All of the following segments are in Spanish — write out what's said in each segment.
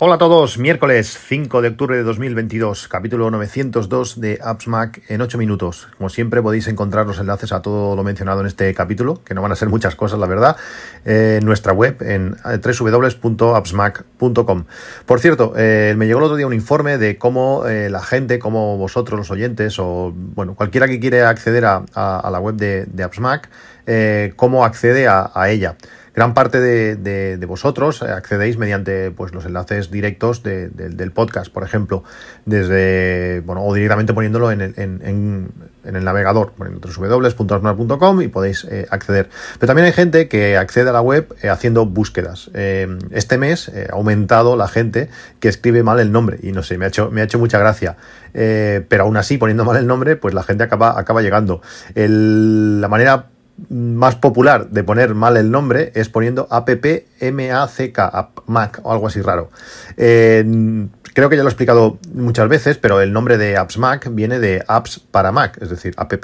Hola a todos, miércoles 5 de octubre de 2022, capítulo 902 de Apps Mac en 8 minutos. Como siempre podéis encontrar los enlaces a todo lo mencionado en este capítulo, que no van a ser muchas cosas, la verdad, en nuestra web en eh, www.appsmac.com. Por cierto, eh, me llegó el otro día un informe de cómo eh, la gente, como vosotros los oyentes o bueno, cualquiera que quiere acceder a, la web de, de AppsMac, cómo accede a ella gran parte de, vosotros accedéis mediante pues, los enlaces directos del podcast, por ejemplo, desde, bueno, o directamente poniéndolo en el, en, el navegador, poniendo www.asmar.com y podéis eh, acceder. Pero también hay gente que accede a la web eh, haciendo búsquedas. Eh, este mes ha aumentado la gente que escribe mal el nombre y no sé, me ha hecho, me ha hecho mucha gracia. pero aún así, poniendo mal el nombre, pues la gente acaba, acaba llegando. la manera más popular de poner mal el nombre es poniendo appmack, Mac o algo así raro. creo que ya lo he explicado muchas veces, pero el nombre de Apps Mac viene de Apps para Mac, es decir, apps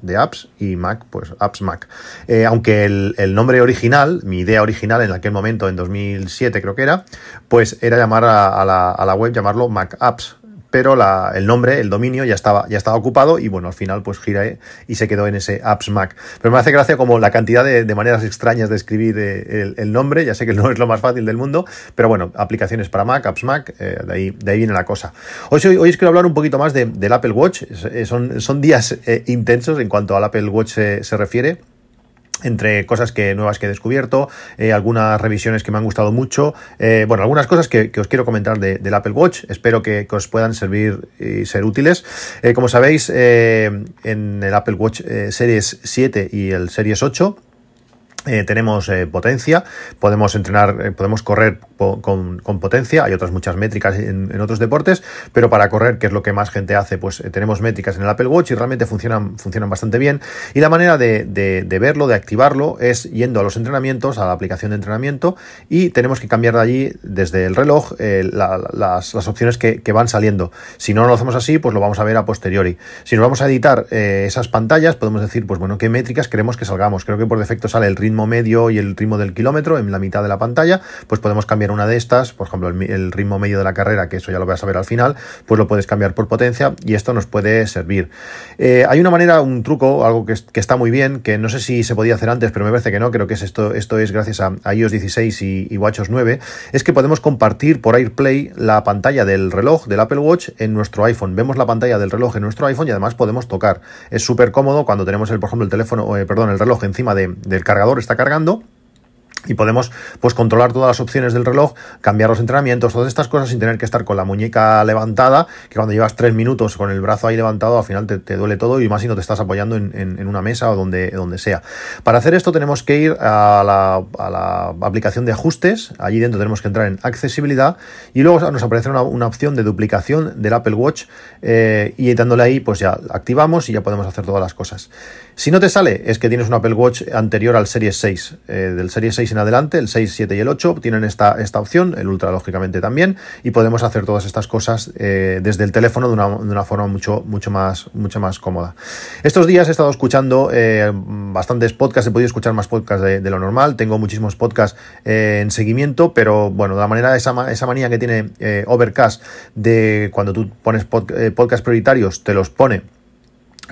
de Apps y Mac, pues Apps Mac. Eh, aunque el, nombre original, mi idea original en aquel momento, en 2007 creo que era, pues era llamar a, la, a la web, llamarlo Mac Apps, pero el nombre, el dominio ya estaba, ya estaba ocupado y bueno, al final pues gira y se quedó en ese Apps Mac. Pero me hace gracia como la cantidad de, maneras extrañas de escribir eh, el, nombre, ya sé que no es lo más fácil del mundo, pero bueno, aplicaciones para Mac, Apps Mac, eh, de, ahí, de ahí viene la cosa. Hoy, hoy, os quiero hablar un poquito más del Apple Watch, eh, son, son días intensos en cuanto al Apple Watch se refiere entre cosas que nuevas que he descubierto, eh, algunas revisiones que me han gustado mucho, eh, bueno, algunas cosas que, os quiero comentar del Apple Watch, espero que, os puedan servir y ser útiles. Eh, como sabéis, en el Apple Watch Series 7 y el Series 8, eh, tenemos eh, potencia, podemos entrenar, eh, podemos correr con, potencia, hay otras muchas métricas en, otros deportes, pero para correr, que es lo que más gente hace, pues tenemos métricas en el Apple Watch y realmente funcionan, funcionan bastante bien. Y la manera de, verlo, de activarlo, es yendo a los entrenamientos, a la aplicación de entrenamiento, y tenemos que cambiar de allí, desde el reloj, las, opciones que, que, van saliendo. Si no lo hacemos así, pues lo vamos a ver a posteriori. Si nos vamos a editar esas pantallas, podemos decir, pues bueno, qué métricas queremos que salgamos. Creo que por defecto sale el ritmo medio y el ritmo del kilómetro en la mitad de la pantalla, pues podemos cambiar una de estas, por ejemplo, el, ritmo medio de la carrera, que eso ya lo vas a ver al final, pues lo puedes cambiar por potencia y esto nos puede servir. Eh, hay una manera, un truco, algo que, está muy bien, que no sé si se podía hacer antes, pero me parece que no, creo que es esto, esto es gracias a, iOS 16 y, y WatchOS 9, es que podemos compartir por AirPlay la pantalla del reloj del Apple Watch en nuestro iPhone. Vemos la pantalla del reloj en nuestro iPhone y además podemos tocar. Es súper cómodo cuando tenemos, el, por ejemplo, el teléfono, eh, perdón, el reloj encima del cargador está cargando y podemos pues controlar todas las opciones del reloj, cambiar los entrenamientos, todas estas cosas sin tener que estar con la muñeca levantada, que cuando llevas tres minutos con el brazo ahí levantado al final te, duele todo y más si no te estás apoyando en, una mesa o donde, donde sea. Para hacer esto tenemos que ir a la, aplicación de ajustes, allí dentro tenemos que entrar en accesibilidad y luego nos aparece una, opción de duplicación del Apple Watch eh, y dándole ahí pues ya activamos y ya podemos hacer todas las cosas. Si no te sale es que tienes un Apple Watch anterior al Series 6, eh, del Series 6 en adelante, el 6, 7 y el 8 tienen esta, esta opción, el Ultra lógicamente también, y podemos hacer todas estas cosas eh, desde el teléfono de una, forma mucho, mucho, más, mucho más cómoda. Estos días he estado escuchando eh, bastantes podcasts, he podido escuchar más podcasts de, lo normal, tengo muchísimos podcasts en seguimiento, pero bueno, de la manera, esa, esa manía que tiene Overcast de cuando tú pones podcasts prioritarios, te los pone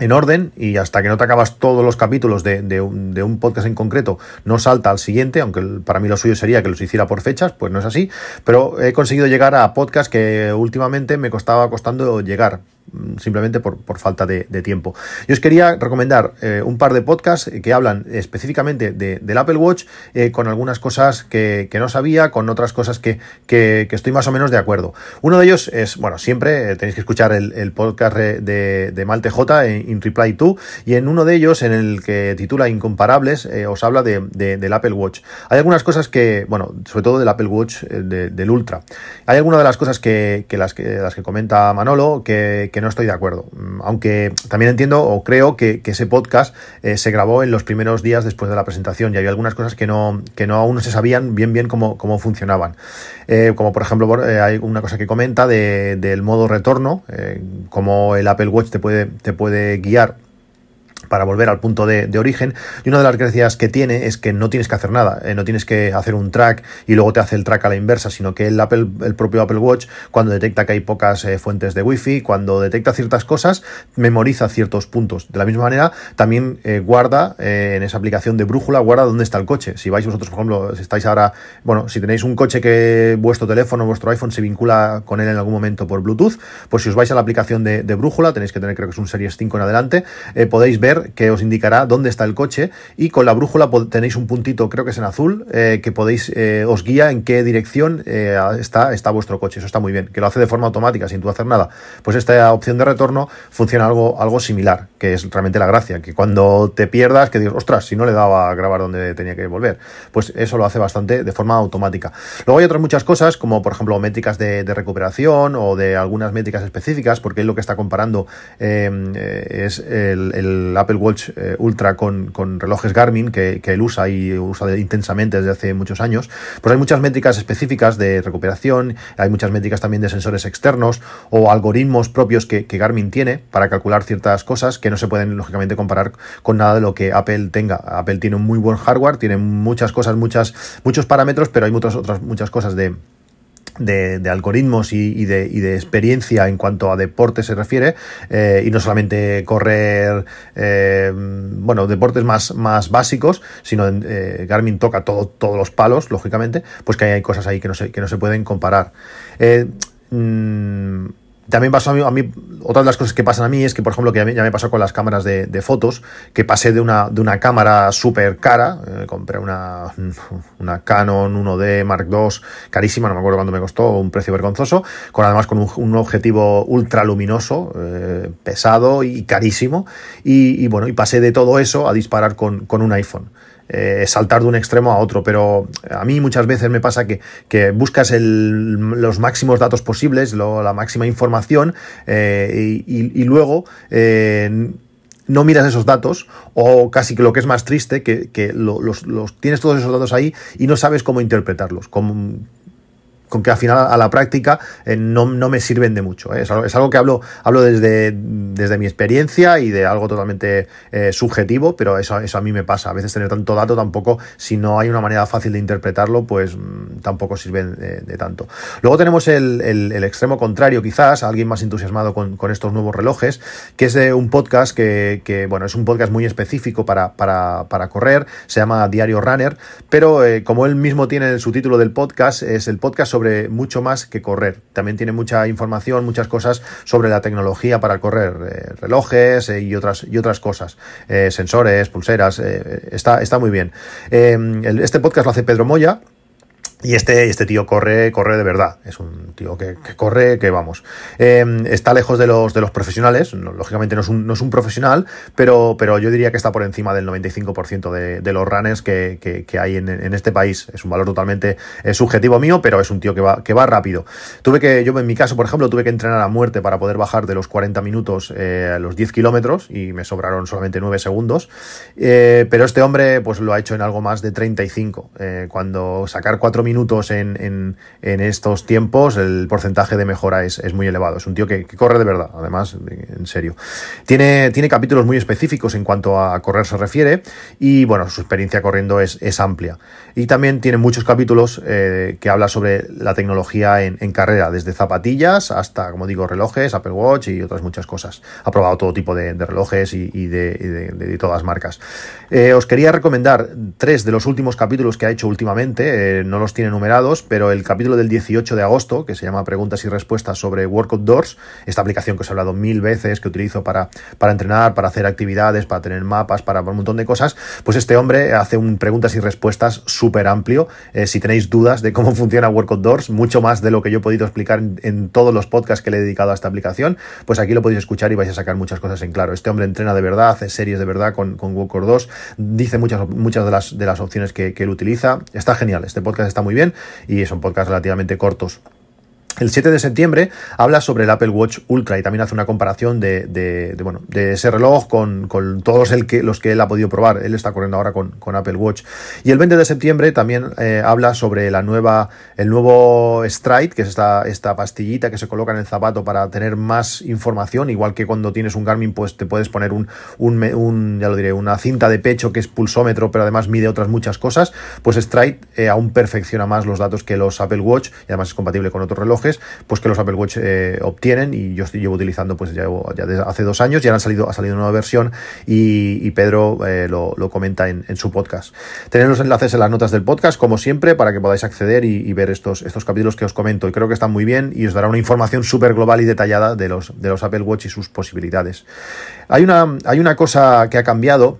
en orden y hasta que no te acabas todos los capítulos de, un, podcast en concreto no salta al siguiente, aunque para mí lo suyo sería que los hiciera por fechas, pues no es así, pero he conseguido llegar a podcasts que últimamente me costaba costando llegar, simplemente por, falta de, tiempo. Yo os quería recomendar eh, un par de podcasts que hablan específicamente del Apple Watch eh, con algunas cosas que, no sabía, con otras cosas que, estoy más o menos de acuerdo. Uno de ellos es, bueno, siempre eh, tenéis que escuchar el, podcast de, de Malte J en Reply To y en uno de ellos, en el que titula Incomparables, os habla de, del Apple Watch. Hay algunas cosas que, bueno, sobre todo del Apple Watch del Ultra. Hay algunas de las cosas que, las, que las que comenta Manolo que no estoy de acuerdo. Mm, aunque también entiendo o creo que, ese podcast eh, se grabó en los primeros días después de la presentación y había algunas cosas que no, que no aún no se sabían bien bien cómo, cómo funcionaban. Eh, como por ejemplo, hay una cosa que comenta de, del modo retorno, cómo el Apple Watch te puede, te puede guiar para volver al punto de, origen. Y una de las gracias que tiene es que no tienes que hacer nada, eh, no tienes que hacer un track y luego te hace el track a la inversa, sino que el, Apple, el propio Apple Watch, cuando detecta que hay pocas eh, fuentes de Wi-Fi, cuando detecta ciertas cosas, memoriza ciertos puntos. De la misma manera, también eh, guarda en esa aplicación de brújula, guarda dónde está el coche. Si vais vosotros, por ejemplo, si estáis ahora, bueno, si tenéis un coche que vuestro teléfono, vuestro iPhone se vincula con él en algún momento por Bluetooth, pues si os vais a la aplicación de, brújula, tenéis que tener, creo que es un Series 5 en adelante, podéis ver que os indicará dónde está el coche y con la brújula tenéis un puntito, creo que es en azul, eh, que podéis, eh, os guía en qué dirección eh, está, está vuestro coche. Eso está muy bien, que lo hace de forma automática, sin tú hacer nada. Pues esta opción de retorno funciona algo, algo similar, que es realmente la gracia, que cuando te pierdas, que digas, ostras, si no le daba a grabar donde tenía que volver, pues eso lo hace bastante de forma automática. Luego hay otras muchas cosas, como por ejemplo métricas de, recuperación o de algunas métricas específicas, porque él lo que está comparando es el Apple Watch eh, ultra con, relojes Garmin que, él usa y usa intensamente desde hace muchos años, pues hay muchas métricas específicas de recuperación, hay muchas métricas también de sensores externos o algoritmos propios que, Garmin tiene para calcular ciertas cosas que no se pueden lógicamente comparar con nada de lo que Apple tenga. Apple tiene un muy buen hardware, tiene muchas cosas, muchas, muchos parámetros, pero hay muchas otras muchas cosas de de, algoritmos y, de, experiencia en cuanto a deporte se refiere, eh, y no solamente correr, eh, bueno, deportes más, más básicos, sino eh, Garmin toca todo, todos los palos, lógicamente, pues que hay, cosas ahí que no se, que no se pueden comparar. Mm, también pasó a mí, a otra de las cosas que pasan a mí es que, por ejemplo, que ya me, pasó con las cámaras de, fotos, que pasé de una, de una cámara súper cara, eh, compré una, una Canon 1D Mark II carísima, no me acuerdo cuánto me costó, un precio vergonzoso, con además con un, objetivo ultra luminoso, eh, pesado y carísimo, y, bueno, y pasé de todo eso a disparar con, con un iPhone. Eh, saltar de un extremo a otro, pero a mí muchas veces me pasa que, buscas los máximos datos posibles, la máxima información eh, y, luego eh, no miras esos datos o casi que lo que es más triste, que, los, tienes todos esos datos ahí y no sabes cómo interpretarlos, con que al final a la práctica eh, no, me sirven de mucho. ¿eh? Es, algo, que hablo, hablo desde, desde mi experiencia y de algo totalmente eh, subjetivo, pero eso, eso a mí me pasa. A veces tener tanto dato tampoco, si no hay una manera fácil de interpretarlo, pues mm, tampoco sirve de, tanto. Luego tenemos el, extremo contrario, quizás, alguien más entusiasmado con, estos nuevos relojes, que es de un podcast que, bueno, es un podcast muy específico para, para, correr, se llama Diario Runner, pero como él mismo tiene el subtítulo del podcast, es el podcast sobre mucho más que correr. También tiene mucha información, muchas cosas sobre la tecnología para correr, eh, relojes eh, y, otras, y otras cosas, eh, sensores, pulseras, está, está muy bien. este podcast lo hace Pedro Moya. Y este, este tío corre, corre de verdad. Es un tío que, corre, que vamos. Em, está lejos de los, de los profesionales. lógicamente no es, un, no es un profesional, pero, pero yo diría que está por encima del 95% de, de, los runners que, que, hay en, en, este país. Es un valor totalmente eh, subjetivo mío, pero es un tío que va, que va rápido. Tuve que, yo en mi caso, por ejemplo, tuve que entrenar a muerte para poder bajar de los 40 minutos eh, a los 10 kilómetros y me sobraron solamente 9 segundos. Eh, pero este hombre, pues lo ha hecho en algo más de 35. cuando sacar 4 minutos minutos en, estos tiempos, el porcentaje de mejora es, muy elevado. Es un tío que, corre de verdad, además, en serio. Tiene, tiene capítulos muy específicos en cuanto a correr se refiere y, bueno, su experiencia corriendo es, amplia. Y también tiene muchos capítulos eh, que habla sobre la tecnología en, carrera, desde zapatillas hasta, como digo, relojes, Apple Watch y otras muchas cosas. Ha probado todo tipo de, relojes y, de, de, todas marcas. Eh, os quería recomendar tres de los últimos capítulos que ha hecho últimamente. Eh, no los tiene numerados, pero el capítulo del 18 de agosto, que se llama Preguntas y Respuestas sobre Workout Doors, esta aplicación que os he hablado mil veces, que utilizo para, para entrenar, para hacer actividades, para tener mapas, para un montón de cosas, pues este hombre hace un preguntas y respuestas súper amplio. Eh, si tenéis dudas de cómo funciona Workout Doors, mucho más de lo que yo he podido explicar en, todos los podcasts que le he dedicado a esta aplicación, pues aquí lo podéis escuchar y vais a sacar muchas cosas en claro. Este hombre entrena de verdad, hace series de verdad con, con Workout 2, dice muchas, muchas de, las, de las opciones que, que él utiliza. Está genial, este podcast está muy bien y son podcasts relativamente cortos. El 7 de septiembre habla sobre el Apple Watch Ultra y también hace una comparación de, bueno, de ese reloj con, todos el que, los que él ha podido probar. Él está corriendo ahora con, Apple Watch. Y el 20 de septiembre también eh, habla sobre la nueva, el nuevo Stride, que es esta, esta pastillita que se coloca en el zapato para tener más información, igual que cuando tienes un Garmin, pues te puedes poner un, ya lo diré, una cinta de pecho que es pulsómetro, pero además mide otras muchas cosas. Pues Stride eh, aún perfecciona más los datos que los Apple Watch y además es compatible con otros pues que los Apple Watch eh, obtienen y yo estoy, llevo utilizando pues ya, desde hace dos años, ya han salido, ha salido una nueva versión y, Pedro eh, lo, comenta en, su podcast. Tenéis los enlaces en las notas del podcast, como siempre, para que podáis acceder y, ver estos, estos capítulos que os comento. Y creo que están muy bien y os dará una información súper global y detallada de los, de los Apple Watch y sus posibilidades. Hay una, hay una cosa que ha cambiado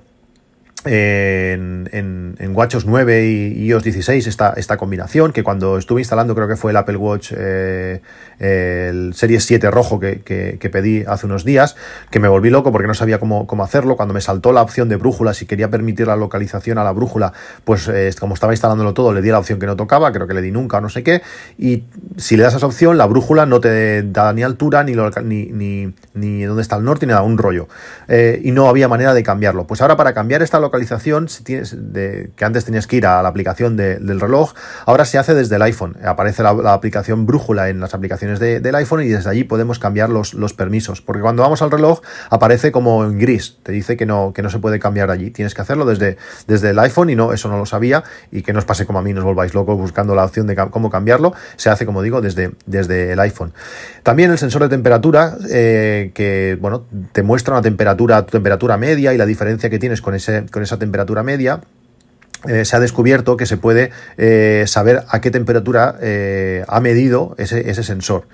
en, en, en, WatchOS 9 y iOS 16 esta, esta combinación, que cuando estuve instalando creo que fue el Apple Watch eh, el Series 7 rojo que, que, pedí hace unos días, que me volví loco porque no sabía cómo, cómo, hacerlo, cuando me saltó la opción de brújula, si quería permitir la localización a la brújula, pues eh, como estaba instalándolo todo, le di la opción que no tocaba, creo que le di nunca o no sé qué, y si le das esa opción, la brújula no te da ni altura, ni, ni, ni, ni dónde está el norte, ni nada, un rollo, eh, y no había manera de cambiarlo. Pues ahora para cambiar esta localización, localización de, que antes tenías que ir a la aplicación del reloj, ahora se hace desde el iPhone. Aparece la, aplicación brújula en las aplicaciones del iPhone y desde allí podemos cambiar los, permisos. Porque cuando vamos al reloj aparece como en gris, te dice que no, que no se puede cambiar allí. Tienes que hacerlo desde, desde el iPhone y no, eso no lo sabía y que no os pase como a mí, no os volváis locos buscando la opción de cómo cambiarlo. Se hace, como digo, desde, desde el iPhone. También el sensor de temperatura, eh, que bueno, te muestra una temperatura, tu temperatura media y la diferencia que tienes con, ese, con esa temperatura media, eh, se ha descubierto que se puede eh, saber a qué temperatura eh, ha medido ese, sensor.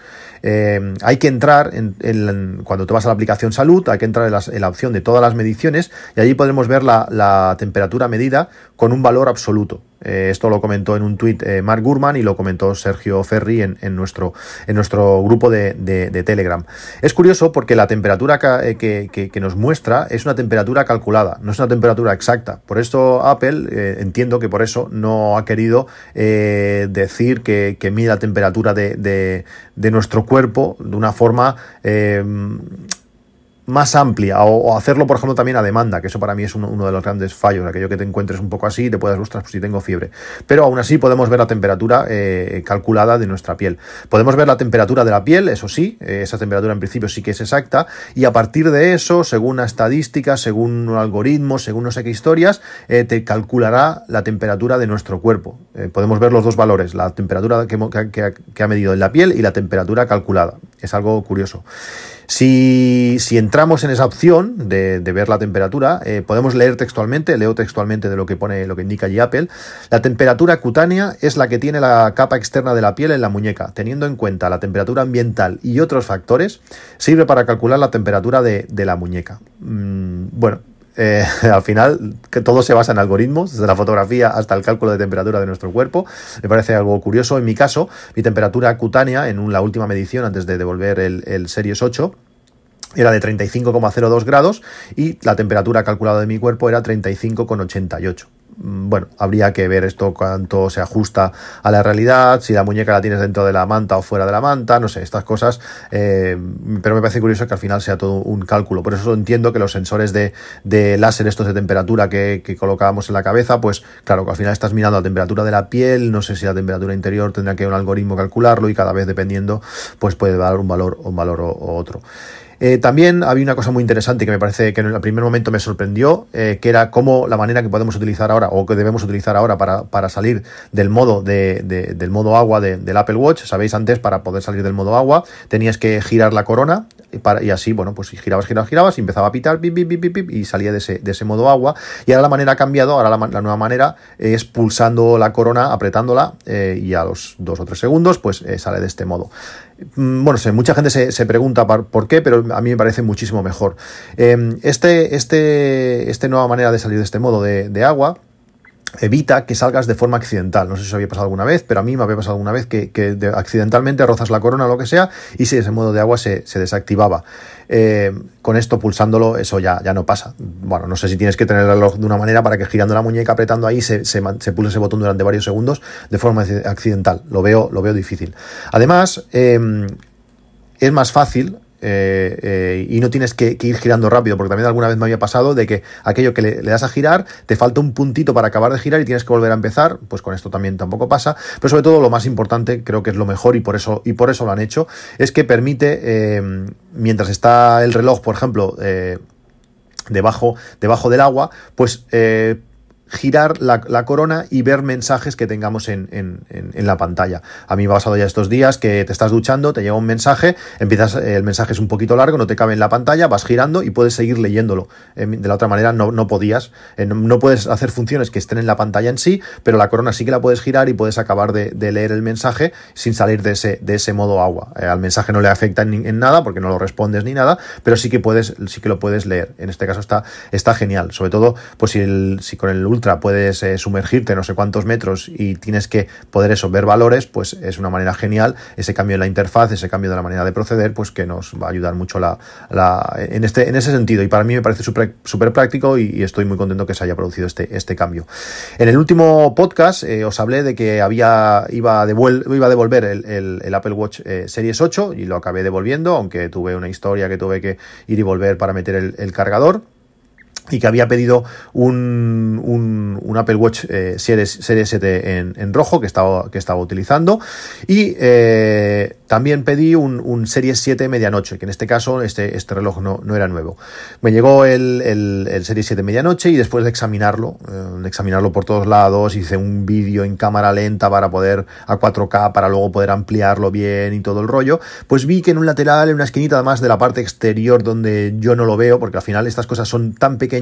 hay que entrar, en, cuando te vas a la aplicación salud, hay que entrar en, la opción de todas las mediciones y allí podremos ver la temperatura medida con un valor absoluto. Eh, esto lo comentó en un tuit eh, Mark Gurman y lo comentó Sergio Ferri en, nuestro, en nuestro grupo de, Telegram. Es curioso porque la temperatura eh, que, nos muestra es una temperatura calculada, no es una temperatura exacta. Por esto Apple, entiendo que por eso no ha querido decir que, que mide la temperatura de, nuestro cuerpo de una forma más amplia o, hacerlo, por ejemplo, también a demanda, que eso para mí es uno, de los grandes fallos, aquello que te encuentres un poco así y te puedas, ostras, pues si tengo fiebre. Pero aún así podemos ver la temperatura eh, calculada de nuestra piel. Podemos ver la temperatura de la piel, eso sí, eh, esa temperatura en principio sí que es exacta, y a partir de eso, según una estadística, según un algoritmo, según no sé qué historias, eh, te calculará la temperatura de nuestro cuerpo. podemos ver los dos valores, la temperatura que, que ha medido en la piel y la temperatura calculada. Es algo curioso. Si, entramos en esa opción de, ver la temperatura, eh, podemos leer textualmente, leo textualmente de lo que pone, lo que indica allí Apple. La temperatura cutánea es la que tiene la capa externa de la piel en la muñeca. Teniendo en cuenta la temperatura ambiental y otros factores, sirve para calcular la temperatura de, la muñeca. Mm, bueno, eh, al final que todo se basa en algoritmos, desde la fotografía hasta el cálculo de temperatura de nuestro cuerpo. Me parece algo curioso. En mi caso, mi temperatura cutánea en la última medición antes de devolver el, el Series 8 era de 35,02 grados y la temperatura calculada de mi cuerpo era 35,88. Mm, bueno, habría que ver esto cuánto se ajusta a la realidad, si la muñeca la tienes dentro de la manta o fuera de la manta, no sé, estas cosas, eh, pero me parece curioso que al final sea todo un cálculo. Por eso entiendo que los sensores de, láser, estos de temperatura que, que, colocábamos en la cabeza, pues claro, que al final estás mirando la temperatura de la piel, no sé si la temperatura interior tendrá que un algoritmo calcularlo y cada vez dependiendo, pues puede dar un valor, un valor o otro. Eh, también había una cosa muy interesante que me parece que en el primer momento me sorprendió, eh, que era cómo la manera que podemos utilizar ahora o que debemos utilizar ahora para, salir del modo de, del modo agua del Apple Watch. Sabéis, antes para poder salir del modo agua tenías que girar la corona y, para, así, bueno, pues girabas, girabas, girabas y empezaba a pitar y salía de ese, de ese modo agua. Y ahora la manera ha cambiado, ahora la, nueva manera es pulsando la corona, apretándola eh, y a los dos o tres segundos pues sale de este modo. Mm, bueno, sé, mucha gente se, pregunta por, qué, pero a mí me parece muchísimo mejor. Em, este, este, nueva manera de salir de este modo de, agua evita que salgas de forma accidental. No sé si os había pasado alguna vez, pero a mí me había pasado alguna vez que, accidentalmente rozas la corona o lo que sea y si ese modo de agua se, desactivaba. Eh, con esto pulsándolo, eso ya, ya no pasa. Bueno, no sé si tienes que tener el reloj de una manera para que girando la muñeca, apretando ahí, se, se, pulse ese botón durante varios segundos de forma accidental. Lo veo, lo veo difícil. Además, eh, es más fácil eh, eh, y no tienes que, ir girando rápido, porque también alguna vez me había pasado de que aquello que le, das a girar, te falta un puntito para acabar de girar y tienes que volver a empezar, pues con esto también tampoco pasa, pero sobre todo lo más importante, creo que es lo mejor y por eso, y por eso lo han hecho, es que permite, eh, mientras está el reloj, por ejemplo, debajo, debajo del agua, pues girar la, corona y ver mensajes que tengamos en, la pantalla. A mí me ha pasado ya estos días que te estás duchando, te llega un mensaje, empiezas, el mensaje es un poquito largo, no te cabe en la pantalla, vas girando y puedes seguir leyéndolo. Eh, de la otra manera no, no podías, eh, no, puedes hacer funciones que estén en la pantalla en sí, pero la corona sí que la puedes girar y puedes acabar de, leer el mensaje sin salir de ese, de ese modo agua. Eh, al mensaje no le afecta en, nada porque no lo respondes ni nada, pero sí que puedes, sí que lo puedes leer. En este caso está, está genial. Sobre todo, pues si, el, si con el puedes eh, sumergirte no sé cuántos metros y tienes que poder eso, ver valores, pues es una manera genial. Ese cambio en la interfaz, ese cambio de la manera de proceder, pues que nos va a ayudar mucho la, en, este, en ese sentido. Y para mí me parece súper práctico y, estoy muy contento que se haya producido este, este cambio. En el último podcast eh, os hablé de que había, iba, a iba a devolver el, Apple Watch eh, Series 8 y lo acabé devolviendo, aunque tuve una historia que tuve que ir y volver para meter el cargador y que había pedido un, un, Apple Watch eh, Series, Series 7 en, en, rojo que estaba, que estaba utilizando y eh, también pedí un, un, Series 7 medianoche, que en este caso este, este reloj no, no era nuevo. Me llegó el, el, Series 7 medianoche y después de examinarlo, eh, de examinarlo por todos lados, hice un vídeo en cámara lenta para poder a 4K, para luego poder ampliarlo bien y todo el rollo, pues vi que en un lateral, en una esquinita además de la parte exterior donde yo no lo veo, porque al final estas cosas son tan pequeñas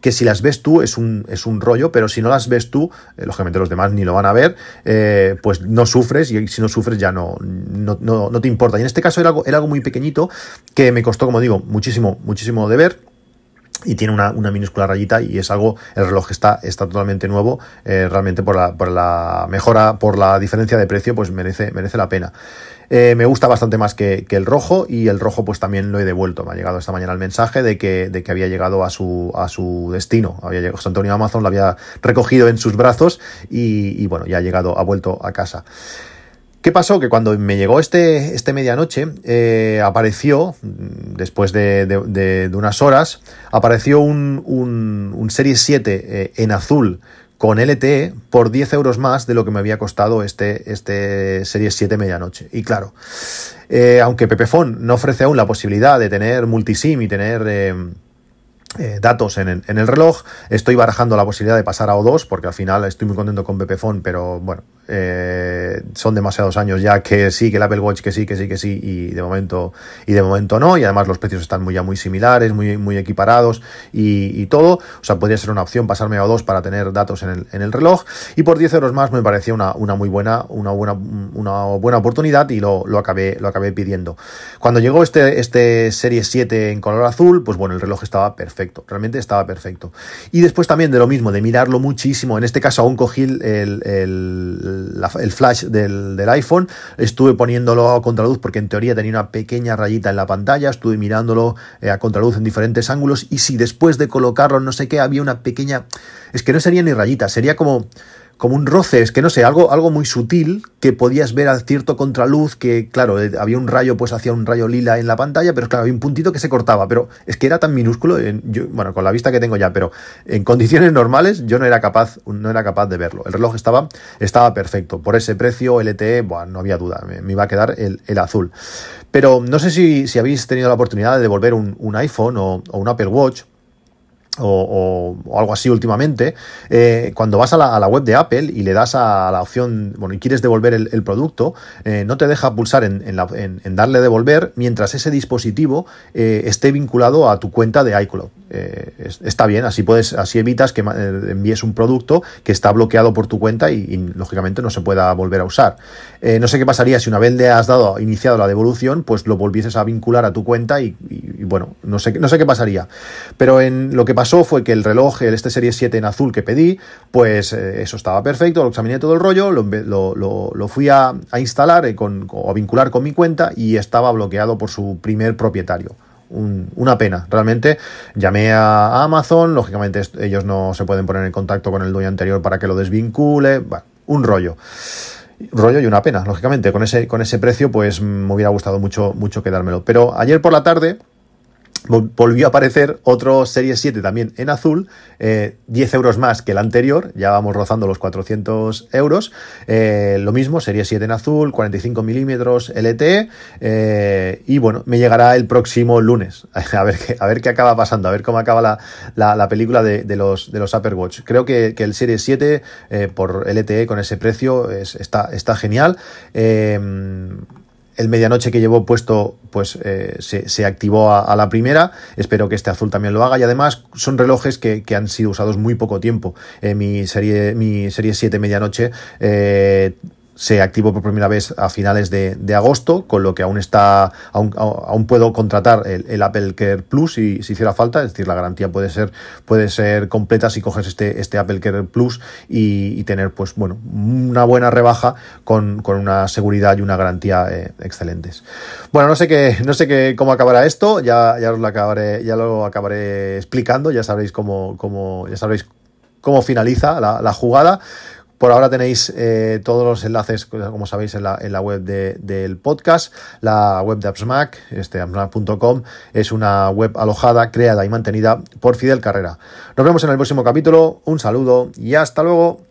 que si las ves tú es un, es un rollo, pero si no las ves tú, eh, lógicamente los demás ni lo van a ver, eh, pues no sufres y si no sufres ya no, no, no, te importa. Y en este caso era algo, era algo muy pequeñito que me costó, como digo, muchísimo, muchísimo de ver y tiene una, una, minúscula rayita y es algo, el reloj está, está totalmente nuevo, eh, realmente por la, por la mejora, por la diferencia de precio, pues merece, merece la pena. Eh, me gusta bastante más que, el rojo y el rojo pues también lo he devuelto. Me ha llegado esta mañana el mensaje de que, de que había llegado a su, a su destino. Había llegado, Antonio Amazon lo había recogido en sus brazos y, bueno, ya ha llegado, ha vuelto a casa. ¿Qué pasó? Que cuando me llegó este, este medianoche, eh, apareció, después de, unas horas, apareció un, un, un Series 7 eh, en azul con LTE por 10 euros más de lo que me había costado este, este Series 7 medianoche. Y claro, eh, aunque Pepefon no ofrece aún la posibilidad de tener multisim y tener... Eh, eh, datos en, en, el reloj. Estoy barajando la posibilidad de pasar a O2 porque al final estoy muy contento con Pepefon, pero bueno, eh, son demasiados años ya que sí, que el Apple Watch que sí, que sí, que sí, y de momento, y de momento no, y además los precios están muy, ya muy similares, muy, muy equiparados y, todo, o sea, podría ser una opción pasarme a O2 para tener datos en el, en el reloj, y por 10 euros más me parecía una, una muy buena, una buena, una buena oportunidad y lo, lo, acabé, lo acabé pidiendo. Cuando llegó este, este Serie 7 en color azul, pues bueno, el reloj estaba perfecto, realmente estaba perfecto. Y después también de lo mismo, de mirarlo muchísimo, en este caso aún cogí el el flash del, iPhone, estuve poniéndolo a contraluz porque en teoría tenía una pequeña rayita en la pantalla, estuve mirándolo eh, a contraluz en diferentes ángulos. Y si después de colocarlo no sé qué había una pequeña, es que no sería ni rayita, sería como como un roce, es que no sé, algo, algo muy sutil que podías ver a cierto contraluz, que claro, eh, había un rayo, pues hacía un rayo lila en la pantalla, pero claro, había un puntito que se cortaba, pero es que era tan minúsculo, yo, bueno, con la vista que tengo ya, pero en condiciones normales yo no era capaz, no era capaz de verlo. El reloj estaba, estaba perfecto, por ese precio LTE, bueno, no había duda, me, iba a quedar el, azul. Pero no sé si, si, habéis tenido la oportunidad de devolver un, iPhone o un Apple Watch o, algo así últimamente, eh, cuando vas a la, web de Apple y le das a la opción, bueno, y quieres devolver el, producto, eh, no te deja pulsar en, en, darle devolver mientras ese dispositivo eh, esté vinculado a tu cuenta de iCloud. está bien, así puedes, así evitas que envíes un producto que está bloqueado por tu cuenta y, lógicamente no se pueda volver a usar. no sé qué pasaría si una vez le has dado iniciado la devolución, pues lo volvieses a vincular a tu cuenta y, bueno, no sé, no sé qué pasaría. Pero en lo que pasa fue que el reloj, el este Serie 7 en azul que pedí, pues eh, eso estaba perfecto, lo examiné todo el rollo, lo, fui a, instalar eh, o a vincular con mi cuenta y estaba bloqueado por su primer propietario. una pena, realmente. Llamé a, Amazon, lógicamente ellos no se pueden poner en contacto con el dueño anterior para que lo desvincule, un rollo rollo y una pena, lógicamente. Con ese, con ese precio, pues me hubiera gustado mucho, mucho quedármelo. Pero ayer por la tarde volvió a aparecer otro Serie 7 también en azul, 10 eh, euros más que el anterior, ya vamos rozando los 400 euros. Eh, lo mismo, Serie 7 en azul, 45 milímetros LTE. Eh, y bueno, me llegará el próximo lunes. A ver, qué, a ver qué acaba pasando, a ver cómo acaba la, película de, los, de los Watch. Creo que, el Serie 7 por LTE con ese precio está, está genial el medianoche que llevo puesto pues eh, se, activó a, la primera. Espero que este azul también lo haga. Y además son relojes que, han sido usados muy poco tiempo. Eh, mi serie mi serie 7 medianoche eh, se activó por primera vez a finales de, agosto, con lo que aún está, aún, puedo contratar el, Apple Care Plus si, si, hiciera falta, es decir, la garantía puede ser, puede ser completa si coges este, este Apple Care Plus y, tener, pues bueno, una buena rebaja con, una seguridad y una garantía eh, excelentes. Bueno, no sé qué, no sé qué, cómo acabará esto, ya, ya os lo acabaré, ya lo acabaré explicando, ya sabréis cómo, cómo ya sabréis cómo finaliza la, la jugada. Por ahora tenéis eh, todos los enlaces, como sabéis, en la, web del podcast, la web de AppsMac, este, appsmac.com, es una web alojada, creada y mantenida por Fidel Carrera. Nos vemos en el próximo capítulo, un saludo y hasta luego.